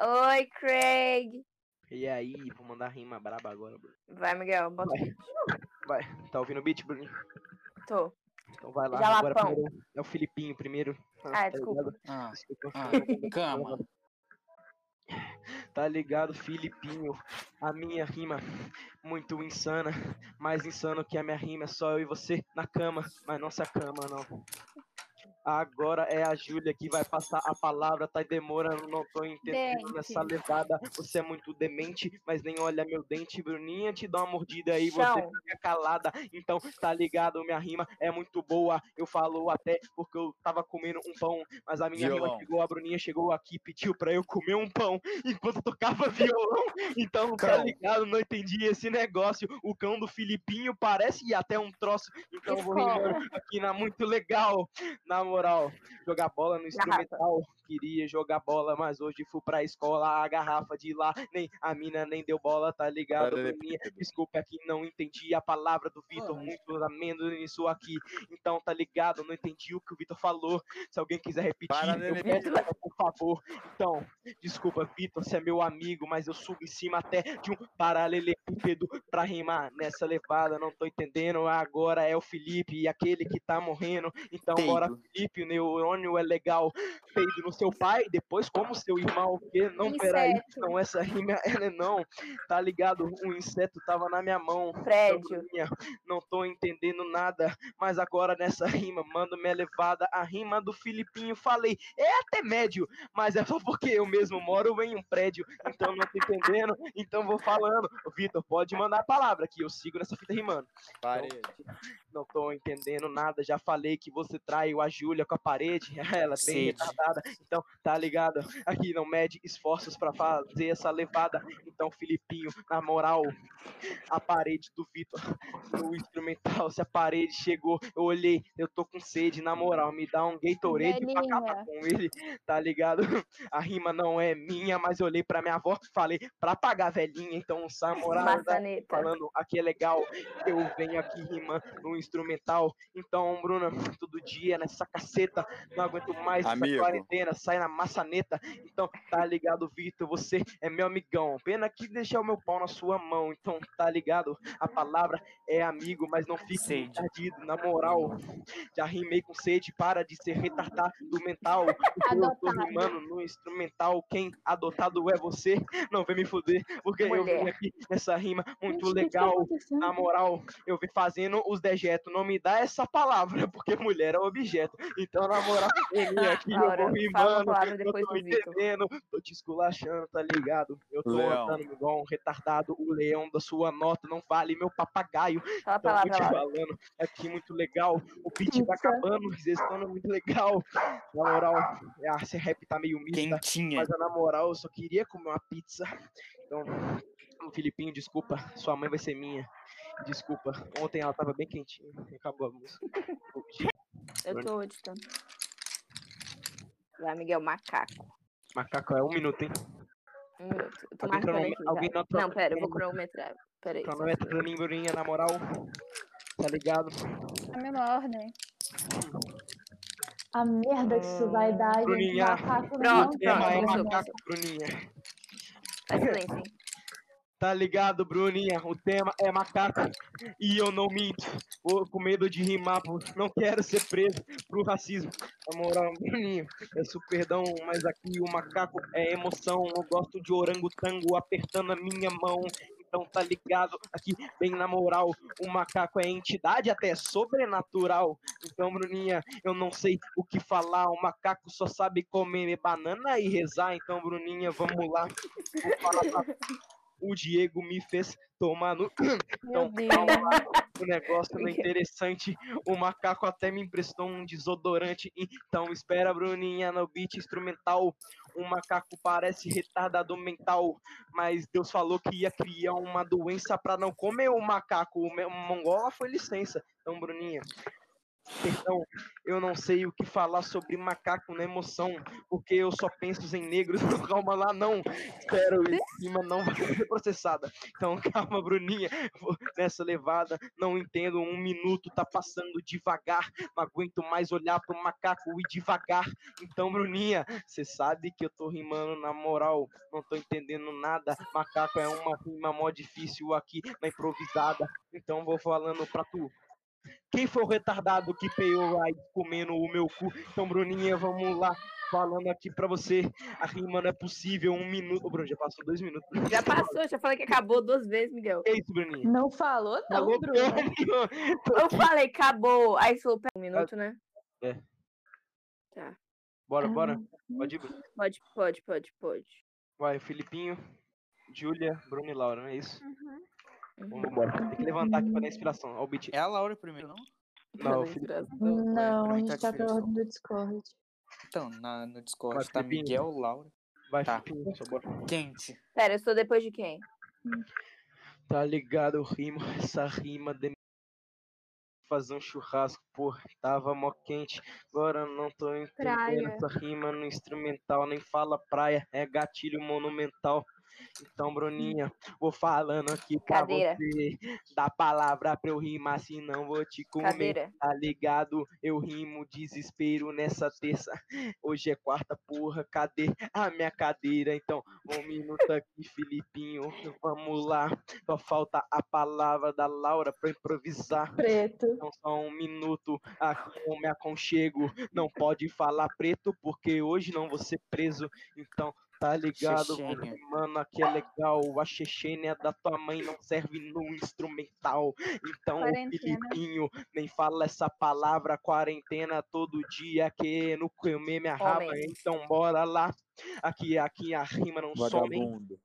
Oi, Craig. E aí, vou mandar rima braba agora, Bruno. Vai, Miguel, bota o Vai. beat. Vai, tá ouvindo o beat, Bruninho? Tô. Então vai lá, Jalapão. agora primeiro é o Filipinho primeiro. Ah, tá desculpa. ligado? Ah, Desculpa. ah, cama. Tá ligado, Filipinho? A minha rima muito insana, mais insano que a minha rima é só eu e você na cama, mas não se acama não. Agora é a Júlia que vai passar a palavra, tá demorando, não tô entendendo Dente. nessa levada. Você é muito demente, mas nem olha meu dente. Bruninha te dá uma mordida aí, você Chão. fica calada. Então tá ligado, minha rima é muito boa. Eu falo até porque eu tava comendo um pão, mas a minha rima chegou, a Bruninha chegou aqui, pediu pra eu comer um pão enquanto eu tocava violão. Então tá ligado, não entendi esse negócio. O cão do Filipinho parece até um troço. Então eu vou rimando aqui na muito legal. Na moral, jogar bola no instrumental. Queria jogar bola, mas hoje fui pra escola. A garrafa de lá, nem a mina nem deu bola, tá ligado? Bruninha? Desculpa aqui, não entendi a palavra do Vitor. Muito amendo nisso aqui. Então tá ligado, não entendi o que o Vitor falou. Se alguém quiser repetir, eu peço, por favor. Então, desculpa, Vitor, você é meu amigo, mas eu subo em cima até de um paralelepípedo pra rimar nessa levada. Não tô entendendo. Agora é o Felipe e aquele que tá morrendo. Então, bora, Peido. Felipe, o neurônio é legal. Peido no seu pai, depois como seu irmão. Que não, peraí. Inseto. Então, essa rima ela não. Tá ligado? Um inseto tava na minha mão. Prédio. Minha, Não tô entendendo nada, mas agora nessa rima, mando minha levada. A rima do Filipinho, falei, é até médio, mas é só porque eu mesmo moro em um prédio, então não tô entendendo, então vou falando. Vitor, pode mandar a palavra que eu sigo nessa fita rimando. Parede. Não tô entendendo nada, já falei que você traiu a Júlia com a parede, ela é Sede. retardada, então tá ligado? Aqui não mede esforços pra fazer essa levada, então Filipinho, na moral, a parede do Vitor no instrumental, se a parede chegou, eu olhei, eu tô com sede, na moral, me dá um Gatorade pra acabar com ele, tá ligado? A rima não é minha, mas eu olhei pra minha avó, falei, pra pagar velhinha, então, essa moral, né? Maçaneta. falando aqui é legal, eu venho aqui rimando no instrumental. Então, Bruna, todo dia nessa caceta, não aguento mais essa Amigo. quarentena, sai na maçaneta. Então, tá ligado, Vitor, você é meu amigão. Pena que deixar o meu pau na sua mão. Então, tá ligado, a palavra é amigo, mas não fique Sede. perdido, na moral. Já rimei com sede, para de ser retardado mental. Porque eu tô Adotado. rimando no instrumental, quem adotado é você. Não vem me fuder, porque eu vim Mulher. aqui nessa rima muito Gente, tá legal. Na moral, eu vim fazendo os dejetos. Não me dá essa palavra, porque mulher é objeto. Então, na moral, ele aqui eu vou fala rimando. palavra Eu depois tô do entendendo, tô te esculachando, tá ligado? Eu tô Leão. andando igual um retardado. O leão da sua nota não vale meu papagaio. Fala a Então, palavra, te falando, aqui muito legal. O beat tá acabando, vocês estão muito legal. Na moral, ah, esse rap tá meio mista. Quentinha. Mas na moral, eu só queria comer uma pizza. Então, o Filipinho, desculpa, sua mãe vai ser minha. Desculpa, ontem ela tava bem quentinha. e Acabou a música. Eu tô editando. Vai, Miguel, macaco. Macaco é um minuto, hein? Um minuto. Eu tô Alguém marcando aqui. alguém não Não, pera, eu vou cronome- cronometrar. Pera aí. um mim, Bruninha, na moral. Tá ligado? A mesma ordem. A merda que isso vai dar, gente. Bruninha. Macaco Pronto, não O tema é macaco, Bruninha. Faz silêncio, hein? Tá ligado, Bruninha? O tema é macaco. E eu não minto. Vou com medo de rimar. Não quero ser preso pro racismo. Na moral, Bruninho, peço perdão, mas aqui o macaco é emoção. Eu gosto de orangotango apertando a minha mão. Então tá ligado, aqui bem na moral, o macaco é entidade até sobrenatural. Então, Bruninha, eu não sei o que falar. O macaco só sabe comer banana e rezar. Então, Bruninha, vamos lá. Vou falar pra o Diego me fez tomar no. Então, calma lá, o negócio não é interessante. O macaco até me emprestou um desodorante. Então, espera, Bruninha, no beat instrumental. O macaco parece retardado mental. Mas Deus falou que ia criar uma doença pra não comer o macaco. O Mongola foi licença. Então, Bruninha, Perdão, eu não sei o que falar sobre macaco na emoção, porque eu só penso em negros. Calma lá, não. Espero, em cima não vai ser processada. Então, calma, Bruninha. Nessa levada, não entendo. Um minuto tá passando devagar. Não aguento mais olhar pro macaco e devagar. Então, Bruninha, você sabe que eu tô rimando na moral. Não tô entendendo nada. Macaco é uma rima mó difícil aqui na improvisada. Então, vou falando pra tu. Quem foi o retardado que peiou aí comendo o meu cu? Então, Bruninha, vamos lá. Falando aqui pra você, a rima não é possível. Um minuto. Ô, Bruno, já passou dois minutos. Já passou, já falei que acabou duas vezes, Miguel. Que isso, Bruninha? Não falou, não, Falou Bruno. Eu falei, acabou. Aí falou, pera um minuto, né? É. Tá. Bora, bora. Pode ir, Bruno. Pode, pode, pode, pode. Vai, Filipinho, Júlia, Bruno e Laura, não é isso? Uhum. Vamos embora. Tem que levantar aqui pra dar inspiração. Ó, o beat. É a Laura primeiro, não? Não, Felipe. Não, pra a gente tá pela ordem do Discord. Então, na, no Discord Vai, tá Felipinho. Miguel, Laura. Vai, Tá. Quente. Pera, eu sou depois de quem? Tá ligado, eu rimo, essa rima de fazer um churrasco, porra, tava mó quente, agora não tô entendendo Praia. essa rima no instrumental, nem fala praia, é gatilho monumental. Então, Bruninha, vou falando aqui pra Cadeira. você, dá palavra pra eu rimar, senão vou te comer. Cadeira. Tá ligado? Eu rimo desespero nessa terça. Hoje é quarta, porra. Cadê a minha cadeira? Então, um minuto aqui, Filipinho. Vamos lá. Só falta a palavra da Laura pra improvisar. Preto. Então, só um minuto. Aqui eu me aconchego. Não pode falar preto, porque hoje não vou ser preso. Então, tá ligado? Chechênia. Mano, aqui é legal. A chechênia da tua mãe não serve no instrumental. Então, o. Filipinho nem fala essa palavra quarentena todo dia querendo comer minha raba. Homem. Então, bora lá. Aqui, aqui a rima não some. Vagabundo.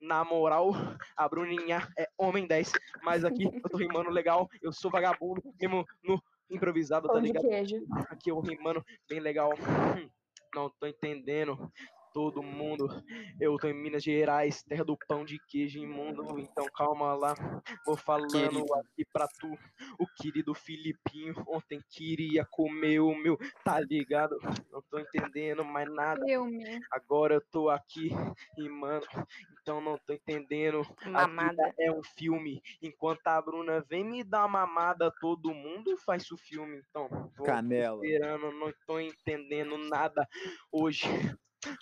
Na moral, a Bruninha é homem 10. Mas aqui eu tô rimando legal. Eu sou vagabundo, mesmo no improvisado, tá Pão de ligado? queijo. Aqui eu rimando bem legal. Não tô entendendo. Todo mundo, eu tô em Minas Gerais, terra do pão de queijo imundo. Então calma lá, vou falando Querido. aqui pra tu. O querido Filipinho ontem queria comer o meu, tá ligado? Não tô entendendo mais nada. Filme. Agora eu tô aqui rimando, então não tô entendendo. A Mamada. vida é um filme. Enquanto a Bruna vem me dar uma mamada, todo mundo faz o filme. Então, tô Canela. esperando, não tô entendendo nada. Hoje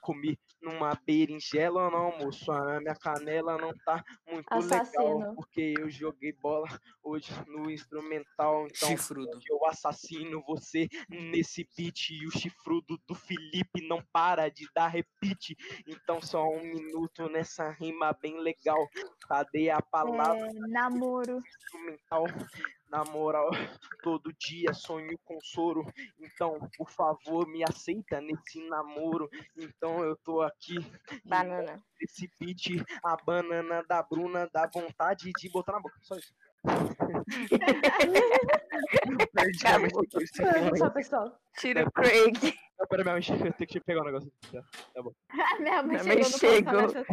comi numa berinjela no almoço. A minha canela não tá muito legal. Assassino. Porque eu joguei bola hoje no instrumental. Então, Chifrudo. Eu assassino você nesse beat e o chifrudo do Felipe não para de dar repeat. Então só um minuto nessa rima bem legal. Cadê a palavra É, namoro. instrumental? Na moral, todo dia sonho com soro. Então, por favor, me aceita nesse namoro. Então eu tô aqui Banana. nesse beat, a banana da Bruna dá vontade de botar na boca. Só isso. Esse só, pessoal. Tira o Craig. Não, Pera, minha mãe, eu tenho que pegar um negócio. aqui, tá? Tá bom. Minha mãe Minha mãe chegou chegou.